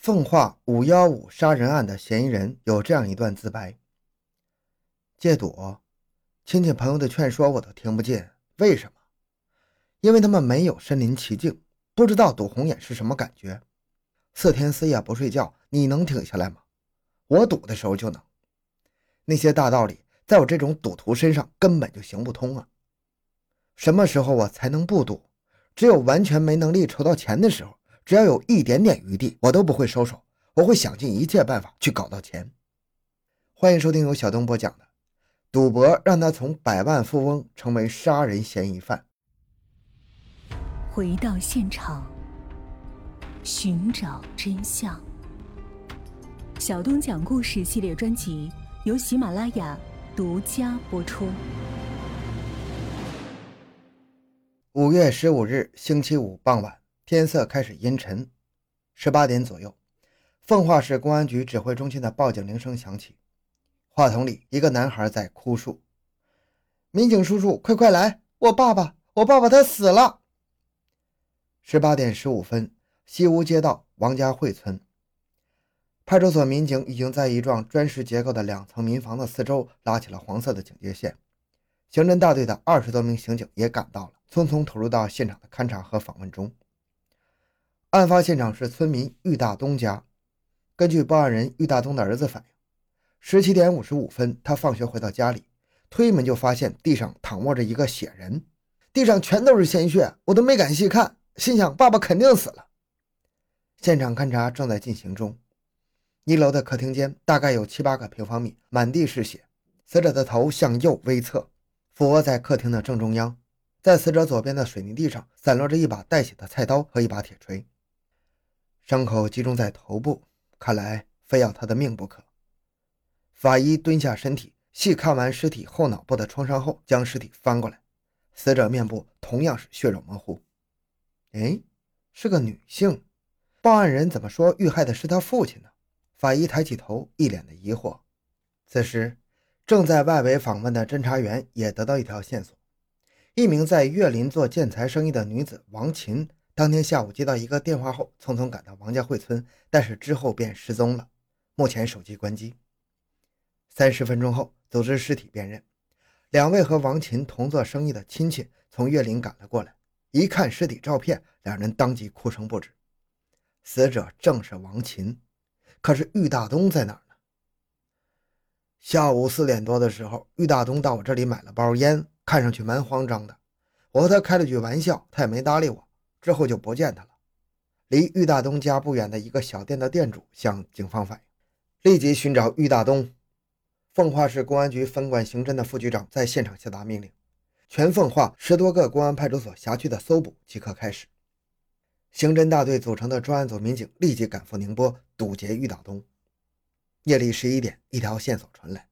奉化五幺五杀人案的嫌疑人有这样一段自白：戒赌，亲戚朋友的劝说我都听不进，为什么？因为他们没有身临其境，不知道赌红眼是什么感觉。四天四夜不睡觉，你能挺下来吗？我赌的时候就能。那些大道理，在我这种赌徒身上根本就行不通啊！什么时候我才能不赌？只有完全没能力筹到钱的时候。只要有一点点余地，我都不会收手，我会想尽一切办法去搞到钱。欢迎收听由小东播讲的《赌博让他从百万富翁成为杀人嫌疑犯》。回到现场，寻找真相。小东讲故事系列专辑由喜马拉雅独家播出。五月十五日星期五傍晚。天色开始阴沉，十八点左右，奉化市公安局指挥中心的报警铃声响起。话筒里，一个男孩在哭诉：“民警叔叔，快快来！我爸爸，我爸爸他死了。”十八点十五分，西屋街道王家汇村派出所民警已经在一幢砖石结构的两层民房的四周拉起了黄色的警戒线，刑侦大队的二十多名刑警也赶到了，匆匆投入到现场的勘查和访问中。案发现场是村民郁大东家。根据报案人郁大东的儿子反映，十七点五十五分，他放学回到家里，推门就发现地上躺卧着一个血人，地上全都是鲜血，我都没敢细看，心想爸爸肯定死了。现场勘查正在进行中。一楼的客厅间大概有七八个平方米，满地是血，死者的头向右微侧，俯卧在客厅的正中央，在死者左边的水泥地上散落着一把带血的菜刀和一把铁锤。伤口集中在头部，看来非要他的命不可。法医蹲下身体，细看完尸体后脑部的创伤后，将尸体翻过来，死者面部同样是血肉模糊。哎，是个女性。报案人怎么说遇害的是他父亲呢？法医抬起头，一脸的疑惑。此时，正在外围访问的侦查员也得到一条线索：一名在岳林做建材生意的女子王琴。当天下午接到一个电话后，匆匆赶到王家汇村，但是之后便失踪了。目前手机关机。三十分钟后，组织尸体辨认，两位和王琴同做生意的亲戚从岳林赶了过来，一看尸体照片，两人当即哭声不止。死者正是王琴，可是郁大东在哪呢？下午四点多的时候，郁大东到我这里买了包烟，看上去蛮慌张的。我和他开了句玩笑，他也没搭理我。之后就不见他了。离郁大东家不远的一个小店的店主向警方反映，立即寻找郁大东。奉化市公安局分管刑侦的副局长在现场下达命令，全奉化十多个公安派出所辖区的搜捕即刻开始。刑侦大队组成的专案组民警立即赶赴宁波堵截郁大东。夜里十一点，一条线索传来，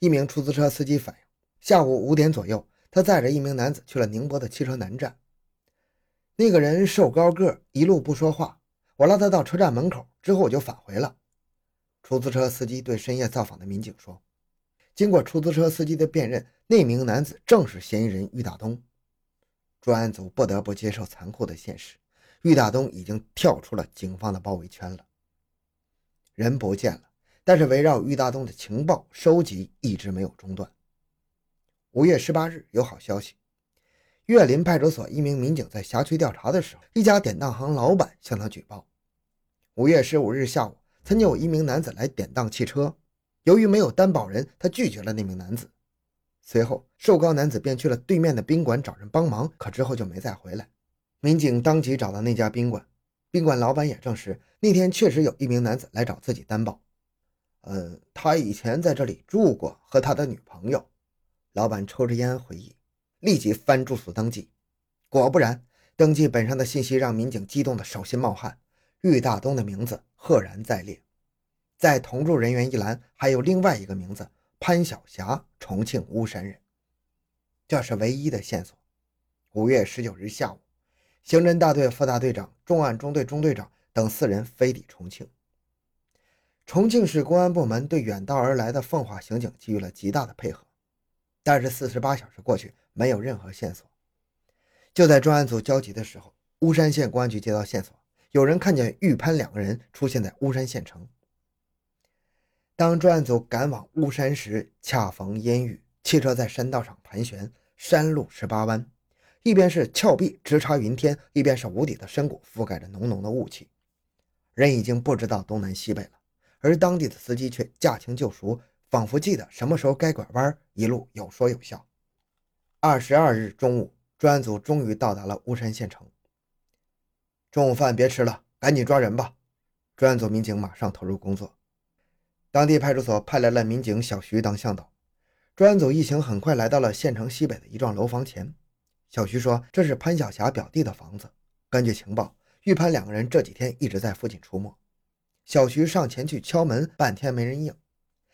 一名出租车司机反映，下午五点左右，他载着一名男子去了宁波的汽车南站。那个人瘦高个，一路不说话。我拉他到车站门口之后，我就返回了。出租车司机对深夜造访的民警说：“经过出租车司机的辨认，那名男子正是嫌疑人郁大东。”专案组不得不接受残酷的现实：郁大东已经跳出了警方的包围圈了。人不见了，但是围绕郁大东的情报收集一直没有中断。五月十八日，有好消息。岳林派出所一名民警在辖区调查的时候，一家典当行老板向他举报：五月十五日下午，曾经有一名男子来典当汽车，由于没有担保人，他拒绝了那名男子。随后，瘦高男子便去了对面的宾馆找人帮忙，可之后就没再回来。民警当即找到那家宾馆，宾馆老板也证实，那天确实有一名男子来找自己担保。呃，他以前在这里住过，和他的女朋友。老板抽着烟回忆。立即翻住宿登记，果不然，登记本上的信息让民警激动的手心冒汗。郁大东的名字赫然在列，在同住人员一栏还有另外一个名字潘晓霞，重庆巫山人。这是唯一的线索。五月十九日下午，刑侦大队副大队长、重案中队中队长等四人飞抵重庆。重庆市公安部门对远道而来的奉化刑警给予了极大的配合，但是四十八小时过去。没有任何线索。就在专案组焦急的时候，巫山县公安局接到线索，有人看见玉潘两个人出现在巫山县城。当专案组赶往巫山时，恰逢烟雨，汽车在山道上盘旋，山路十八弯，一边是峭壁直插云天，一边是无底的深谷，覆盖着浓浓的雾气。人已经不知道东南西北了，而当地的司机却驾轻就熟，仿佛记得什么时候该拐弯，一路有说有笑。二十二日中午，专案组终于到达了巫山县城。中午饭别吃了，赶紧抓人吧！专案组民警马上投入工作。当地派出所派来了民警小徐当向导，专案组一行很快来到了县城西北的一幢楼房前。小徐说：“这是潘晓霞表弟的房子。根据情报，玉潘两个人这几天一直在附近出没。”小徐上前去敲门，半天没人应。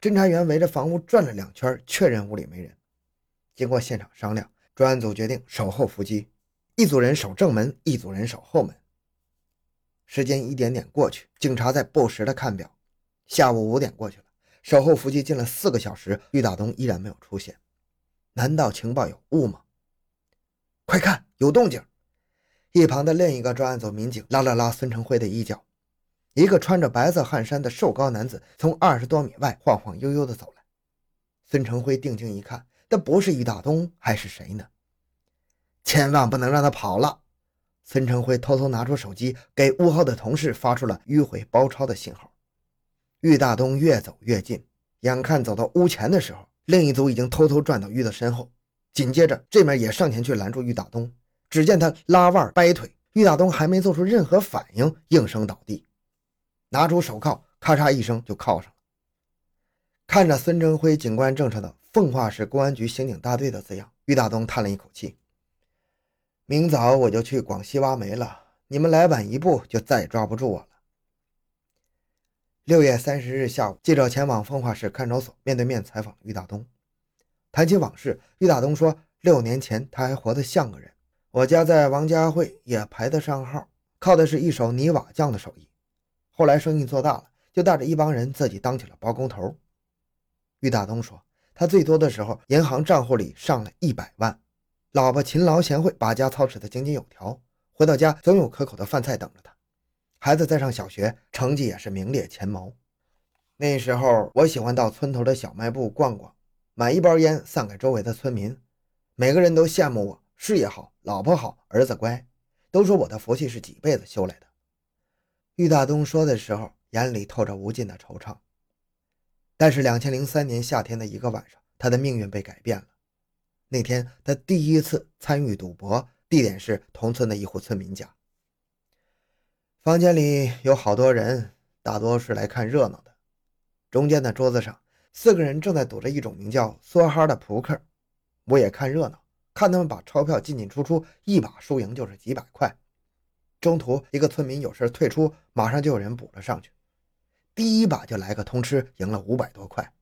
侦查员围着房屋转了两圈，确认屋里没人。经过现场商量，专案组决定守候伏击，一组人守正门，一组人守后门。时间一点点过去，警察在不时的看表。下午五点过去了，守候伏击近了四个小时，玉大东依然没有出现。难道情报有误吗？快看，有动静！一旁的另一个专案组民警拉了拉孙成辉的衣角，一个穿着白色汗衫的瘦高男子从二十多米外晃晃悠悠地走来。孙成辉定睛一看，那不是玉大东还是谁呢？千万不能让他跑了！孙成辉偷偷拿出手机，给屋后的同事发出了迂回包抄的信号。玉大东越走越近，眼看走到屋前的时候，另一组已经偷偷转到玉的身后。紧接着，这面也上前去拦住玉大东。只见他拉腕掰腿，玉大东还没做出任何反应，应声倒地，拿出手铐，咔嚓一声就铐上了。看着孙成辉警官证上的“奉化市公安局刑警大队”的字样，玉大东叹了一口气：“明早我就去广西挖煤了，你们来晚一步，就再也抓不住我了。”六月三十日下午，记者前往奉化市看守所，面对面采访玉大东。谈起往事，玉大东说：“六年前他还活得像个人，我家在王家汇也排得上号，靠的是一手泥瓦匠的手艺。后来生意做大了，就带着一帮人自己当起了包工头。”玉大东说：“他最多的时候，银行账户里上了一百万，老婆勤劳贤惠，把家操持得井井有条，回到家总有可口的饭菜等着他。”孩子在上小学，成绩也是名列前茅。那时候我喜欢到村头的小卖部逛逛，买一包烟散给周围的村民，每个人都羡慕我事业好、老婆好、儿子乖，都说我的福气是几辈子修来的。玉大东说的时候，眼里透着无尽的惆怅。但是两千零三年夏天的一个晚上，他的命运被改变了。那天他第一次参与赌博，地点是同村的一户村民家。房间里有好多人，大多是来看热闹的。中间的桌子上，四个人正在赌着一种名叫“梭哈”的扑克。我也看热闹，看他们把钞票进进出出，一把输赢就是几百块。中途一个村民有事退出，马上就有人补了上去。第一把就来个通吃，赢了五百多块。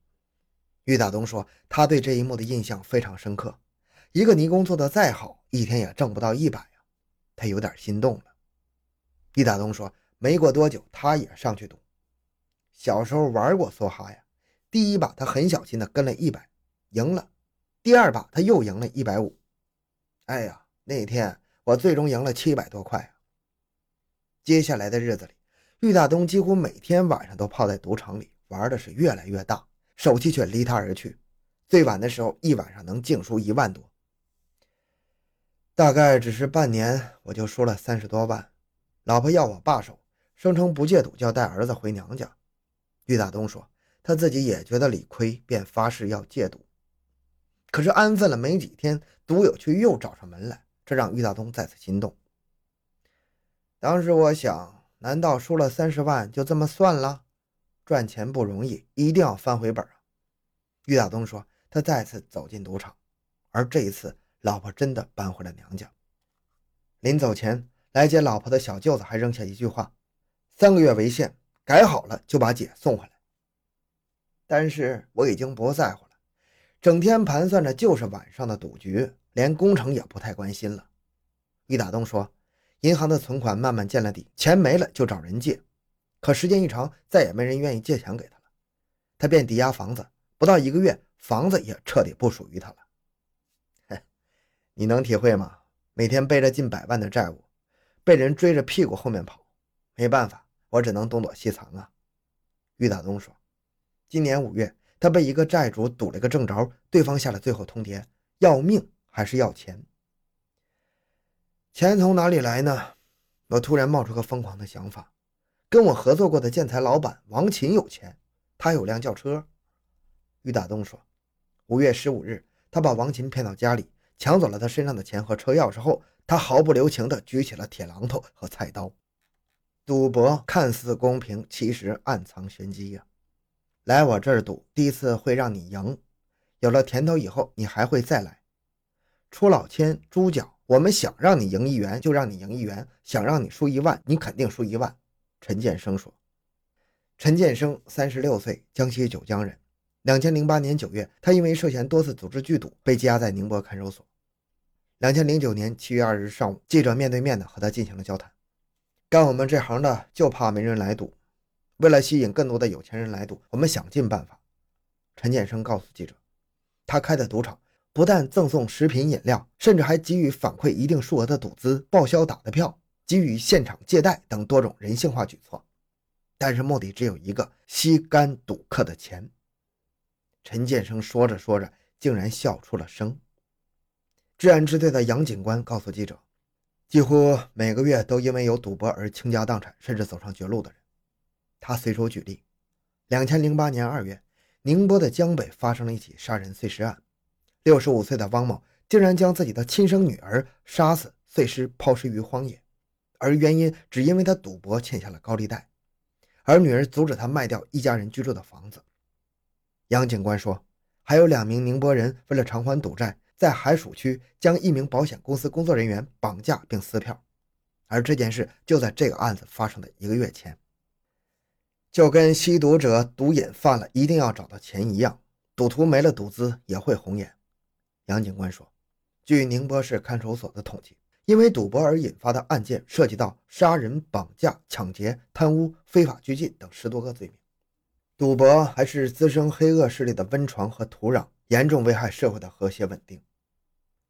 玉大东说，他对这一幕的印象非常深刻。一个泥工做的再好，一天也挣不到一百呀，他有点心动了。毕大东说：“没过多久，他也上去赌。小时候玩过梭哈呀，第一把他很小心的跟了一百，赢了；第二把他又赢了一百五。哎呀，那天我最终赢了七百多块啊！接下来的日子里，玉大东几乎每天晚上都泡在赌场里，玩的是越来越大，手气却离他而去。最晚的时候，一晚上能净输一万多。大概只是半年，我就输了三十多万。”老婆要我罢手，声称不戒赌就要带儿子回娘家。玉大东说他自己也觉得理亏，便发誓要戒赌。可是安分了没几天，赌友却又找上门来，这让玉大东再次心动。当时我想，难道输了三十万就这么算了？赚钱不容易，一定要翻回本啊！郁大东说他再次走进赌场，而这一次，老婆真的搬回了娘家。临走前。来接老婆的小舅子还扔下一句话：“三个月为限，改好了就把姐送回来。”但是我已经不在乎了，整天盘算着就是晚上的赌局，连工程也不太关心了。郁大东说：“银行的存款慢慢见了底，钱没了就找人借，可时间一长，再也没人愿意借钱给他了。他便抵押房子，不到一个月，房子也彻底不属于他了。”嘿，你能体会吗？每天背着近百万的债务。被人追着屁股后面跑，没办法，我只能东躲西藏啊。于大东说：“今年五月，他被一个债主堵了个正着，对方下了最后通牒，要命还是要钱？钱从哪里来呢？我突然冒出个疯狂的想法：跟我合作过的建材老板王琴有钱，他有辆轿车。”于大东说：“五月十五日，他把王琴骗到家里，抢走了他身上的钱和车钥匙后，他毫不留情地举起了铁榔头和菜刀。”赌博看似公平，其实暗藏玄机呀！来我这儿赌，第一次会让你赢，有了甜头以后，你还会再来。出老千、猪脚，我们想让你赢一元就让你赢一元，想让你输一万，你肯定输一万。陈建生说：“陈建生，三十六岁，江西九江人。两千零八年九月，他因为涉嫌多次组织聚赌，被羁押在宁波看守所。两千零九年七月二日上午，记者面对面的和他进行了交谈。”干我们这行的就怕没人来赌，为了吸引更多的有钱人来赌，我们想尽办法。陈建生告诉记者，他开的赌场不但赠送食品饮料，甚至还给予反馈一定数额的赌资、报销打的票、给予现场借贷等多种人性化举措，但是目的只有一个：吸干赌客的钱。陈建生说着说着，竟然笑出了声。治安支队的杨警官告诉记者。几乎每个月都因为有赌博而倾家荡产，甚至走上绝路的人。他随手举例：，两千零八年二月，宁波的江北发生了一起杀人碎尸案，六十五岁的汪某竟然将自己的亲生女儿杀死、碎尸抛尸于荒野，而原因只因为他赌博欠下了高利贷，而女儿阻止他卖掉一家人居住的房子。杨警官说，还有两名宁波人为了偿还赌债。在海曙区将一名保险公司工作人员绑架并撕票，而这件事就在这个案子发生的一个月前，就跟吸毒者毒瘾犯了一定要找到钱一样，赌徒没了赌资也会红眼。杨警官说，据宁波市看守所的统计，因为赌博而引发的案件涉及到杀人、绑架、抢劫、贪污、非法拘禁等十多个罪名。赌博还是滋生黑恶势力的温床和土壤，严重危害社会的和谐稳定。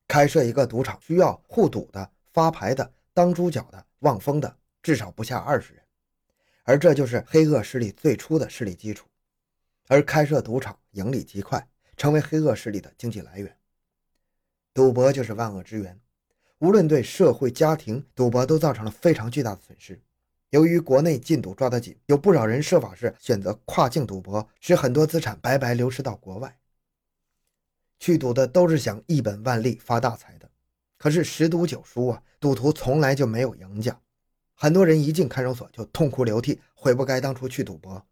开设一个赌场需要护赌的、发牌的、当猪脚的、望风的，至少不下二十人，而这就是黑恶势力最初的势力基础。而开设赌场盈利极快，成为黑恶势力的经济来源。赌博就是万恶之源，无论对社会、家庭，赌博都造成了非常巨大的损失。由于国内禁赌抓得紧，有不少人设法是选择跨境赌博，使很多资产白白流失到国外。去赌的都是想一本万利发大财的，可是十赌九输啊！赌徒从来就没有赢家，很多人一进看守所就痛哭流涕，悔不该当初去赌博。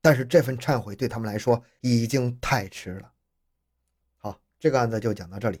但是这份忏悔对他们来说已经太迟了。好，这个案子就讲到这里。